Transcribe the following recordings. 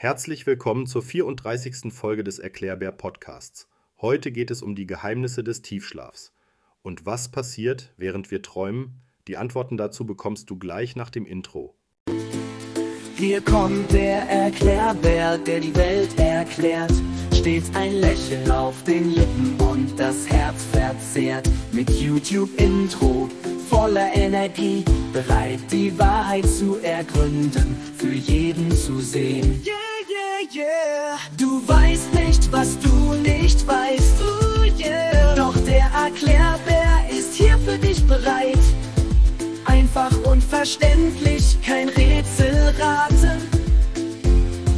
Herzlich willkommen zur 34. Folge des Erklärbär Podcasts. Heute geht es um die Geheimnisse des Tiefschlafs. Und was passiert, während wir träumen? Die Antworten dazu bekommst du gleich nach dem Intro. Hier kommt der Erklärbär, der die Welt erklärt. Stets ein Lächeln auf den Lippen und das Herz verzehrt. Mit YouTube-Intro voller Energie, bereit die Wahrheit zu ergründen, für jeden zu sehen. Yeah, yeah. Du weißt nicht, was du nicht weißt. Ooh, yeah. Doch der Erklärbär ist hier für dich bereit. Einfach und verständlich, kein Rätselraten.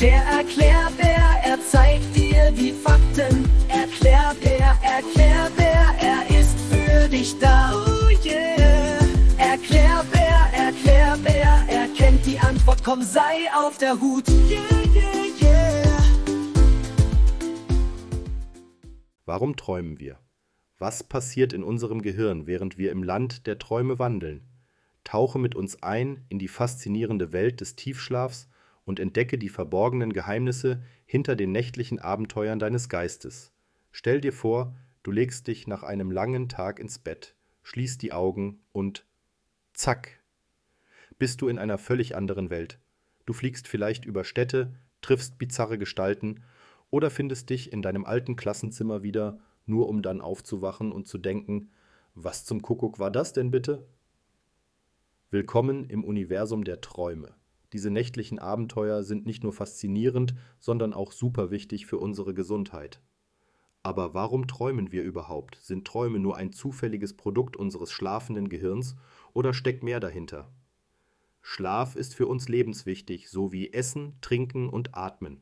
Der Erklärbär, er zeigt dir die Fakten. Erklärbär, Erklärbär, er ist für dich da. Oh yeah. Erklärbär, Erklärbär, er kennt die Antwort, komm, sei auf der Hut. Yeah, Warum träumen wir? Was passiert in unserem Gehirn, während wir im Land der Träume wandeln? Tauche mit uns ein in die faszinierende Welt des Tiefschlafs und entdecke die verborgenen Geheimnisse hinter den nächtlichen Abenteuern deines Geistes. Stell dir vor, du legst dich nach einem langen Tag ins Bett, schließt die Augen und zack, bist du in einer völlig anderen Welt. Du fliegst vielleicht über Städte, triffst bizarre Gestalten oder findest dich in deinem alten Klassenzimmer wieder, nur um dann aufzuwachen und zu denken, was zum Kuckuck war das denn bitte? Willkommen im Universum der Träume. Diese nächtlichen Abenteuer sind nicht nur faszinierend, sondern auch super wichtig für unsere Gesundheit. Aber warum träumen wir überhaupt? Sind Träume nur ein zufälliges Produkt unseres schlafenden Gehirns oder steckt mehr dahinter? Schlaf ist für uns lebenswichtig, so wie Essen, Trinken und Atmen.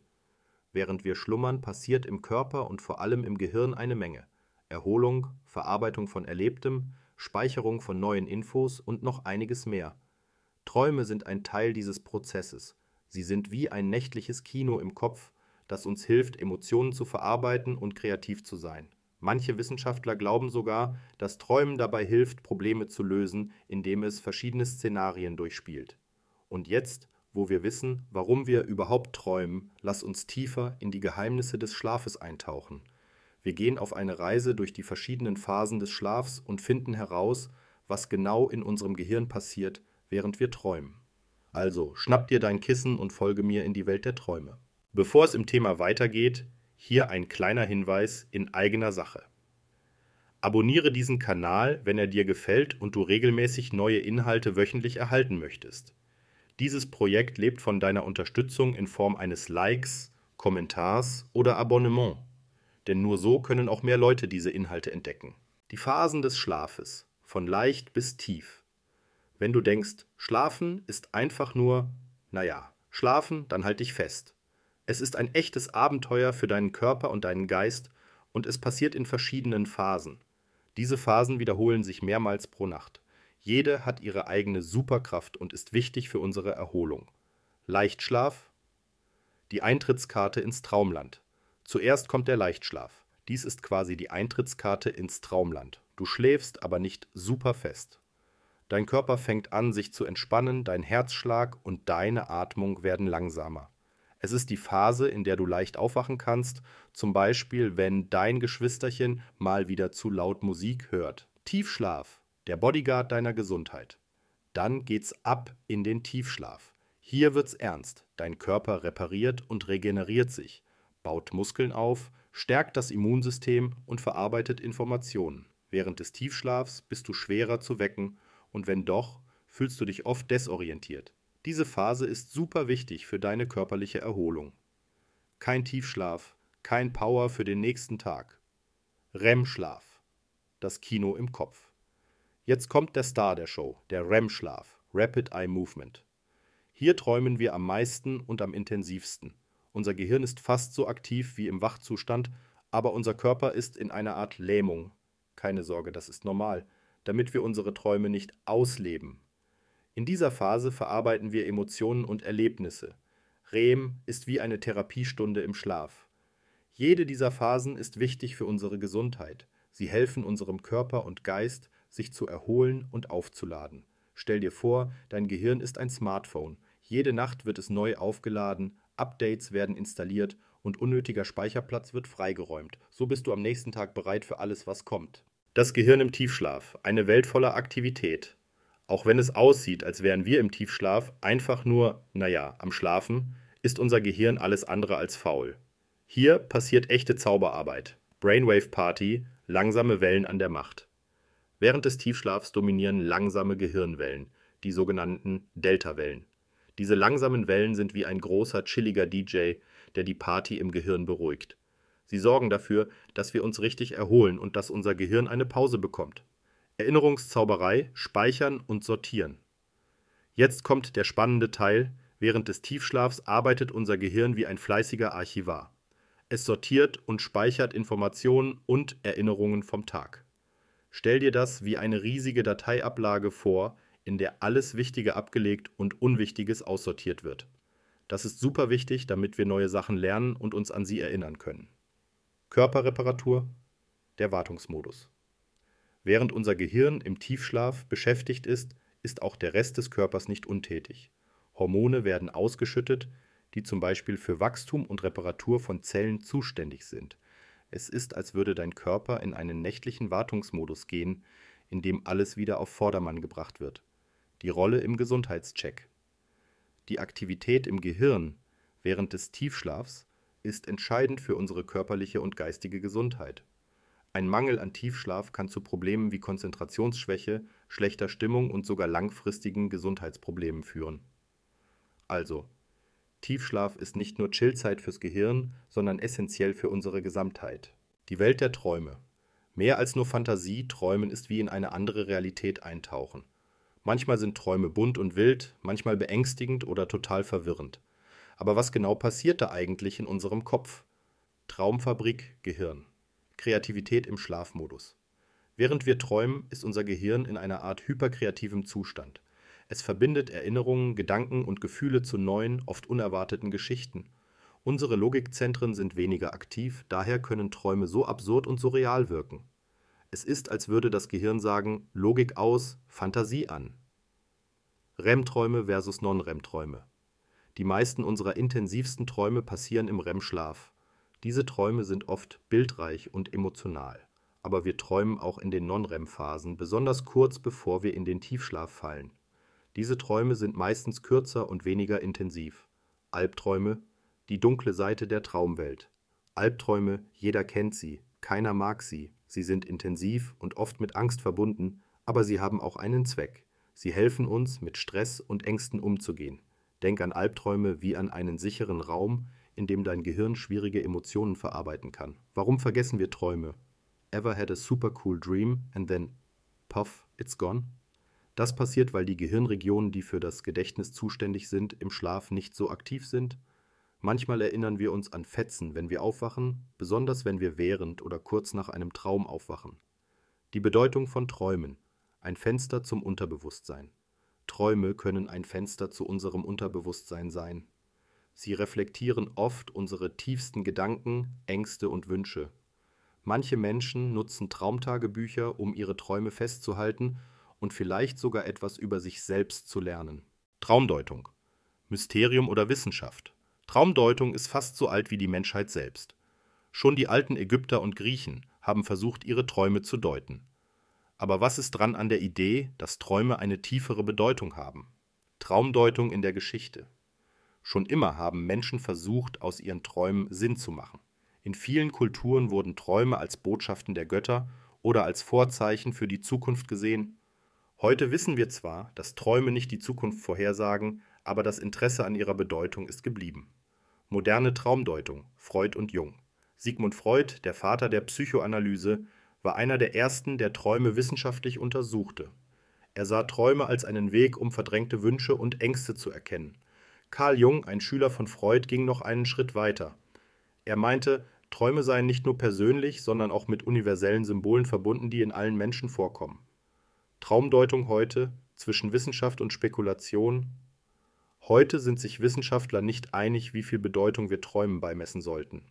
Während wir schlummern, passiert im Körper und vor allem im Gehirn eine Menge. Erholung, Verarbeitung von Erlebtem, Speicherung von neuen Infos und noch einiges mehr. Träume sind ein Teil dieses Prozesses. Sie sind wie ein nächtliches Kino im Kopf, das uns hilft, Emotionen zu verarbeiten und kreativ zu sein. Manche Wissenschaftler glauben sogar, dass Träumen dabei hilft, Probleme zu lösen, indem es verschiedene Szenarien durchspielt. Und jetzt, wo wir wissen, warum wir überhaupt träumen, lass uns tiefer in die Geheimnisse des Schlafes eintauchen. Wir gehen auf eine Reise durch die verschiedenen Phasen des Schlafs und finden heraus, was genau in unserem Gehirn passiert, während wir träumen. Also, schnapp dir dein Kissen und folge mir in die Welt der Träume. Bevor es im Thema weitergeht, hier ein kleiner Hinweis in eigener Sache. Abonniere diesen Kanal, wenn er dir gefällt und du regelmäßig neue Inhalte wöchentlich erhalten möchtest. Dieses Projekt lebt von deiner Unterstützung in Form eines Likes, Kommentars oder Abonnement denn nur so können auch mehr Leute diese Inhalte entdecken. Die Phasen des Schlafes, von leicht bis tief. Wenn du denkst, Schlafen ist einfach nur, naja, schlafen, dann halt dich fest. Es ist ein echtes Abenteuer für deinen Körper und deinen Geist und es passiert in verschiedenen Phasen. Diese Phasen wiederholen sich mehrmals pro Nacht. Jede hat ihre eigene Superkraft und ist wichtig für unsere Erholung. Leichtschlaf, die Eintrittskarte ins Traumland. Zuerst kommt der Leichtschlaf. Dies ist quasi die Eintrittskarte ins Traumland. Du schläfst aber nicht super fest. Dein Körper fängt an, sich zu entspannen, dein Herzschlag und deine Atmung werden langsamer. Es ist die Phase, in der du leicht aufwachen kannst, zum Beispiel wenn dein Geschwisterchen mal wieder zu laut Musik hört. Tiefschlaf, der Bodyguard deiner Gesundheit. Dann geht's ab in den Tiefschlaf. Hier wird's ernst. Dein Körper repariert und regeneriert sich baut Muskeln auf, stärkt das Immunsystem und verarbeitet Informationen. Während des Tiefschlafs bist du schwerer zu wecken und wenn doch, fühlst du dich oft desorientiert. Diese Phase ist super wichtig für deine körperliche Erholung. Kein Tiefschlaf, kein Power für den nächsten Tag. REM-Schlaf. Das Kino im Kopf. Jetzt kommt der Star der Show, der REM-Schlaf, Rapid Eye Movement. Hier träumen wir am meisten und am intensivsten. Unser Gehirn ist fast so aktiv wie im Wachzustand, aber unser Körper ist in einer Art Lähmung. Keine Sorge, das ist normal, damit wir unsere Träume nicht ausleben. In dieser Phase verarbeiten wir Emotionen und Erlebnisse. REM ist wie eine Therapiestunde im Schlaf. Jede dieser Phasen ist wichtig für unsere Gesundheit. Sie helfen unserem Körper und Geist, sich zu erholen und aufzuladen. Stell dir vor, dein Gehirn ist ein Smartphone. Jede Nacht wird es neu aufgeladen, Updates werden installiert und unnötiger Speicherplatz wird freigeräumt. So bist du am nächsten Tag bereit für alles, was kommt. Das Gehirn im Tiefschlaf, eine Welt voller Aktivität. Auch wenn es aussieht, als wären wir im Tiefschlaf einfach nur, naja, am Schlafen, ist unser Gehirn alles andere als faul. Hier passiert echte Zauberarbeit. Brainwave Party, langsame Wellen an der Macht. Während des Tiefschlafs dominieren langsame Gehirnwellen, die sogenannten Deltawellen. Diese langsamen Wellen sind wie ein großer, chilliger DJ, der die Party im Gehirn beruhigt. Sie sorgen dafür, dass wir uns richtig erholen und dass unser Gehirn eine Pause bekommt. Erinnerungszauberei, speichern und sortieren. Jetzt kommt der spannende Teil, während des Tiefschlafs arbeitet unser Gehirn wie ein fleißiger Archivar. Es sortiert und speichert Informationen und Erinnerungen vom Tag. Stell dir das wie eine riesige Dateiablage vor, in der alles Wichtige abgelegt und Unwichtiges aussortiert wird. Das ist super wichtig, damit wir neue Sachen lernen und uns an sie erinnern können. Körperreparatur, der Wartungsmodus. Während unser Gehirn im Tiefschlaf beschäftigt ist, ist auch der Rest des Körpers nicht untätig. Hormone werden ausgeschüttet, die zum Beispiel für Wachstum und Reparatur von Zellen zuständig sind. Es ist, als würde dein Körper in einen nächtlichen Wartungsmodus gehen, in dem alles wieder auf Vordermann gebracht wird. Die Rolle im Gesundheitscheck. Die Aktivität im Gehirn während des Tiefschlafs ist entscheidend für unsere körperliche und geistige Gesundheit. Ein Mangel an Tiefschlaf kann zu Problemen wie Konzentrationsschwäche, schlechter Stimmung und sogar langfristigen Gesundheitsproblemen führen. Also, Tiefschlaf ist nicht nur Chillzeit fürs Gehirn, sondern essentiell für unsere Gesamtheit. Die Welt der Träume. Mehr als nur Fantasie, Träumen ist wie in eine andere Realität eintauchen. Manchmal sind Träume bunt und wild, manchmal beängstigend oder total verwirrend. Aber was genau passiert da eigentlich in unserem Kopf? Traumfabrik Gehirn. Kreativität im Schlafmodus. Während wir träumen, ist unser Gehirn in einer Art hyperkreativem Zustand. Es verbindet Erinnerungen, Gedanken und Gefühle zu neuen, oft unerwarteten Geschichten. Unsere Logikzentren sind weniger aktiv, daher können Träume so absurd und so real wirken. Es ist, als würde das Gehirn sagen, Logik aus, Fantasie an. REM-Träume versus Non-REM-Träume. Die meisten unserer intensivsten Träume passieren im REM-Schlaf. Diese Träume sind oft bildreich und emotional. Aber wir träumen auch in den Non-REM-Phasen, besonders kurz bevor wir in den Tiefschlaf fallen. Diese Träume sind meistens kürzer und weniger intensiv. Albträume, die dunkle Seite der Traumwelt. Albträume, jeder kennt sie, keiner mag sie, Sie sind intensiv und oft mit Angst verbunden, aber sie haben auch einen Zweck. Sie helfen uns, mit Stress und Ängsten umzugehen. Denk an Albträume wie an einen sicheren Raum, in dem dein Gehirn schwierige Emotionen verarbeiten kann. Warum vergessen wir Träume? Ever had a super cool dream and then puff, it's gone? Das passiert, weil die Gehirnregionen, die für das Gedächtnis zuständig sind, im Schlaf nicht so aktiv sind Manchmal erinnern wir uns an Fetzen, wenn wir aufwachen, besonders wenn wir während oder kurz nach einem Traum aufwachen. Die Bedeutung von Träumen. Ein Fenster zum Unterbewusstsein. Träume können ein Fenster zu unserem Unterbewusstsein sein. Sie reflektieren oft unsere tiefsten Gedanken, Ängste und Wünsche. Manche Menschen nutzen Traumtagebücher, um ihre Träume festzuhalten und vielleicht sogar etwas über sich selbst zu lernen. Traumdeutung. Mysterium oder Wissenschaft. Traumdeutung ist fast so alt wie die Menschheit selbst. Schon die alten Ägypter und Griechen haben versucht, ihre Träume zu deuten. Aber was ist dran an der Idee, dass Träume eine tiefere Bedeutung haben? Traumdeutung in der Geschichte. Schon immer haben Menschen versucht, aus ihren Träumen Sinn zu machen. In vielen Kulturen wurden Träume als Botschaften der Götter oder als Vorzeichen für die Zukunft gesehen. Heute wissen wir zwar, dass Träume nicht die Zukunft vorhersagen, aber das Interesse an ihrer Bedeutung ist geblieben. Moderne Traumdeutung Freud und Jung Sigmund Freud, der Vater der Psychoanalyse, war einer der ersten, der Träume wissenschaftlich untersuchte. Er sah Träume als einen Weg, um verdrängte Wünsche und Ängste zu erkennen. Carl Jung, ein Schüler von Freud, ging noch einen Schritt weiter. Er meinte, Träume seien nicht nur persönlich, sondern auch mit universellen Symbolen verbunden, die in allen Menschen vorkommen. Traumdeutung heute zwischen Wissenschaft und Spekulation Heute sind sich Wissenschaftler nicht einig, wie viel Bedeutung wir Träumen beimessen sollten.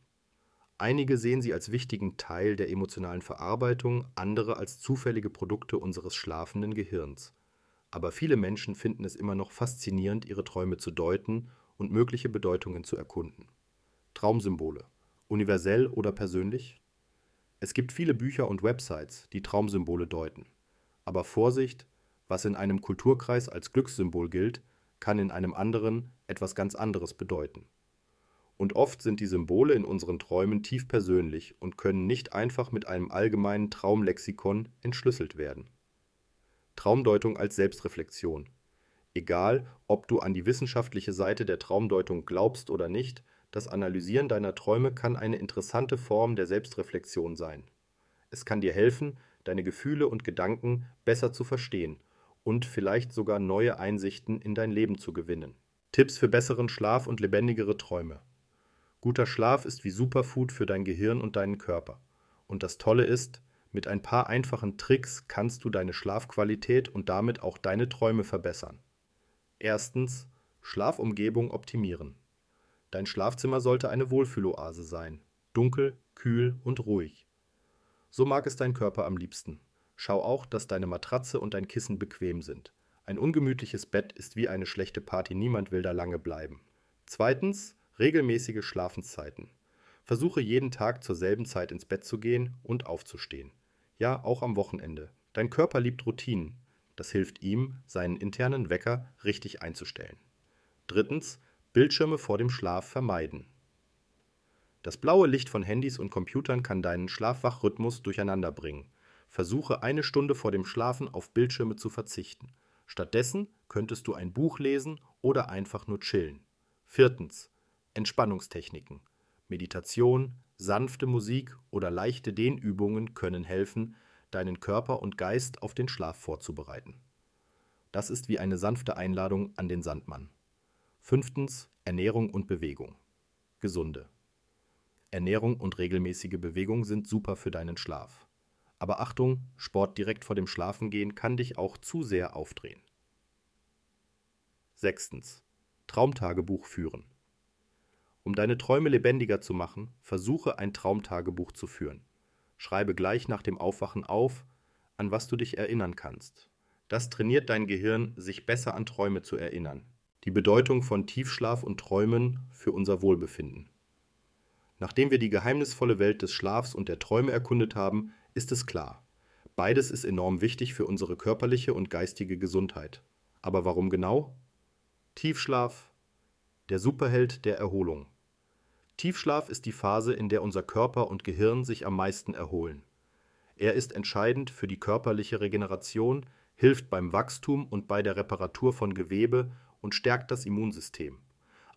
Einige sehen sie als wichtigen Teil der emotionalen Verarbeitung, andere als zufällige Produkte unseres schlafenden Gehirns. Aber viele Menschen finden es immer noch faszinierend, ihre Träume zu deuten und mögliche Bedeutungen zu erkunden. Traumsymbole. Universell oder persönlich? Es gibt viele Bücher und Websites, die Traumsymbole deuten. Aber Vorsicht, was in einem Kulturkreis als Glückssymbol gilt, kann in einem anderen etwas ganz anderes bedeuten. Und oft sind die Symbole in unseren Träumen tief persönlich und können nicht einfach mit einem allgemeinen Traumlexikon entschlüsselt werden. Traumdeutung als Selbstreflexion. Egal, ob du an die wissenschaftliche Seite der Traumdeutung glaubst oder nicht, das Analysieren deiner Träume kann eine interessante Form der Selbstreflexion sein. Es kann dir helfen, deine Gefühle und Gedanken besser zu verstehen und vielleicht sogar neue Einsichten in dein Leben zu gewinnen. Tipps für besseren Schlaf und lebendigere Träume. Guter Schlaf ist wie Superfood für dein Gehirn und deinen Körper. Und das Tolle ist, mit ein paar einfachen Tricks kannst du deine Schlafqualität und damit auch deine Träume verbessern. Erstens, Schlafumgebung optimieren. Dein Schlafzimmer sollte eine Wohlfühloase sein. Dunkel, kühl und ruhig. So mag es dein Körper am liebsten. Schau auch, dass deine Matratze und dein Kissen bequem sind. Ein ungemütliches Bett ist wie eine schlechte Party, niemand will da lange bleiben. Zweitens, regelmäßige Schlafenszeiten. Versuche jeden Tag zur selben Zeit ins Bett zu gehen und aufzustehen. Ja, auch am Wochenende. Dein Körper liebt Routinen. Das hilft ihm, seinen internen Wecker richtig einzustellen. Drittens, Bildschirme vor dem Schlaf vermeiden. Das blaue Licht von Handys und Computern kann deinen Schlafwachrhythmus durcheinander bringen. Versuche eine Stunde vor dem Schlafen auf Bildschirme zu verzichten. Stattdessen könntest du ein Buch lesen oder einfach nur chillen. Viertens. Entspannungstechniken. Meditation, sanfte Musik oder leichte Dehnübungen können helfen, deinen Körper und Geist auf den Schlaf vorzubereiten. Das ist wie eine sanfte Einladung an den Sandmann. Fünftens. Ernährung und Bewegung. Gesunde. Ernährung und regelmäßige Bewegung sind super für deinen Schlaf. Aber Achtung, Sport direkt vor dem Schlafengehen kann dich auch zu sehr aufdrehen. Sechstens. Traumtagebuch führen. Um deine Träume lebendiger zu machen, versuche ein Traumtagebuch zu führen. Schreibe gleich nach dem Aufwachen auf, an was du dich erinnern kannst. Das trainiert dein Gehirn, sich besser an Träume zu erinnern. Die Bedeutung von Tiefschlaf und Träumen für unser Wohlbefinden. Nachdem wir die geheimnisvolle Welt des Schlafs und der Träume erkundet haben, ist es klar. Beides ist enorm wichtig für unsere körperliche und geistige Gesundheit. Aber warum genau? Tiefschlaf, der Superheld der Erholung. Tiefschlaf ist die Phase, in der unser Körper und Gehirn sich am meisten erholen. Er ist entscheidend für die körperliche Regeneration, hilft beim Wachstum und bei der Reparatur von Gewebe und stärkt das Immunsystem.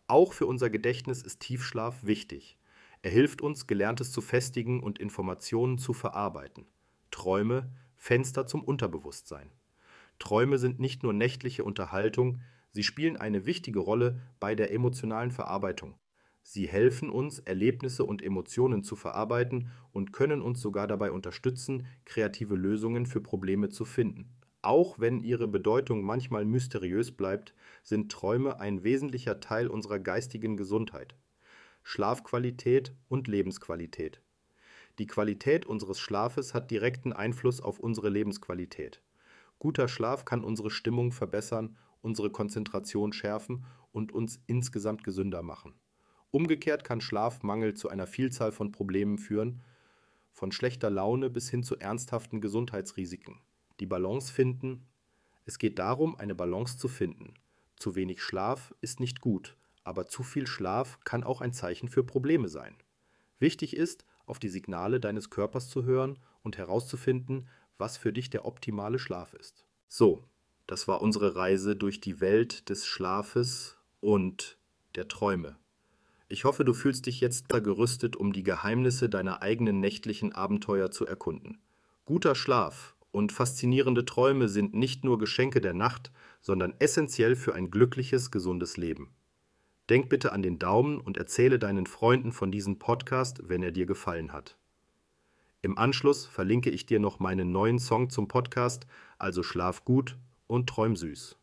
Auch für unser Gedächtnis ist Tiefschlaf wichtig. Er hilft uns, Gelerntes zu festigen und Informationen zu verarbeiten. Träume, Fenster zum Unterbewusstsein. Träume sind nicht nur nächtliche Unterhaltung, sie spielen eine wichtige Rolle bei der emotionalen Verarbeitung. Sie helfen uns, Erlebnisse und Emotionen zu verarbeiten und können uns sogar dabei unterstützen, kreative Lösungen für Probleme zu finden. Auch wenn ihre Bedeutung manchmal mysteriös bleibt, sind Träume ein wesentlicher Teil unserer geistigen Gesundheit. Schlafqualität und Lebensqualität. Die Qualität unseres Schlafes hat direkten Einfluss auf unsere Lebensqualität. Guter Schlaf kann unsere Stimmung verbessern, unsere Konzentration schärfen und uns insgesamt gesünder machen. Umgekehrt kann Schlafmangel zu einer Vielzahl von Problemen führen, von schlechter Laune bis hin zu ernsthaften Gesundheitsrisiken. Die Balance finden. Es geht darum, eine Balance zu finden. Zu wenig Schlaf ist nicht gut, aber zu viel Schlaf kann auch ein Zeichen für Probleme sein. Wichtig ist, auf die Signale deines Körpers zu hören und herauszufinden, was für dich der optimale Schlaf ist. So, das war unsere Reise durch die Welt des Schlafes und der Träume. Ich hoffe, du fühlst dich jetzt gerüstet, um die Geheimnisse deiner eigenen nächtlichen Abenteuer zu erkunden. Guter Schlaf und faszinierende Träume sind nicht nur Geschenke der Nacht, sondern essentiell für ein glückliches, gesundes Leben. Denk bitte an den Daumen und erzähle deinen Freunden von diesem Podcast, wenn er dir gefallen hat. Im Anschluss verlinke ich dir noch meinen neuen Song zum Podcast, also schlaf gut und träum süß.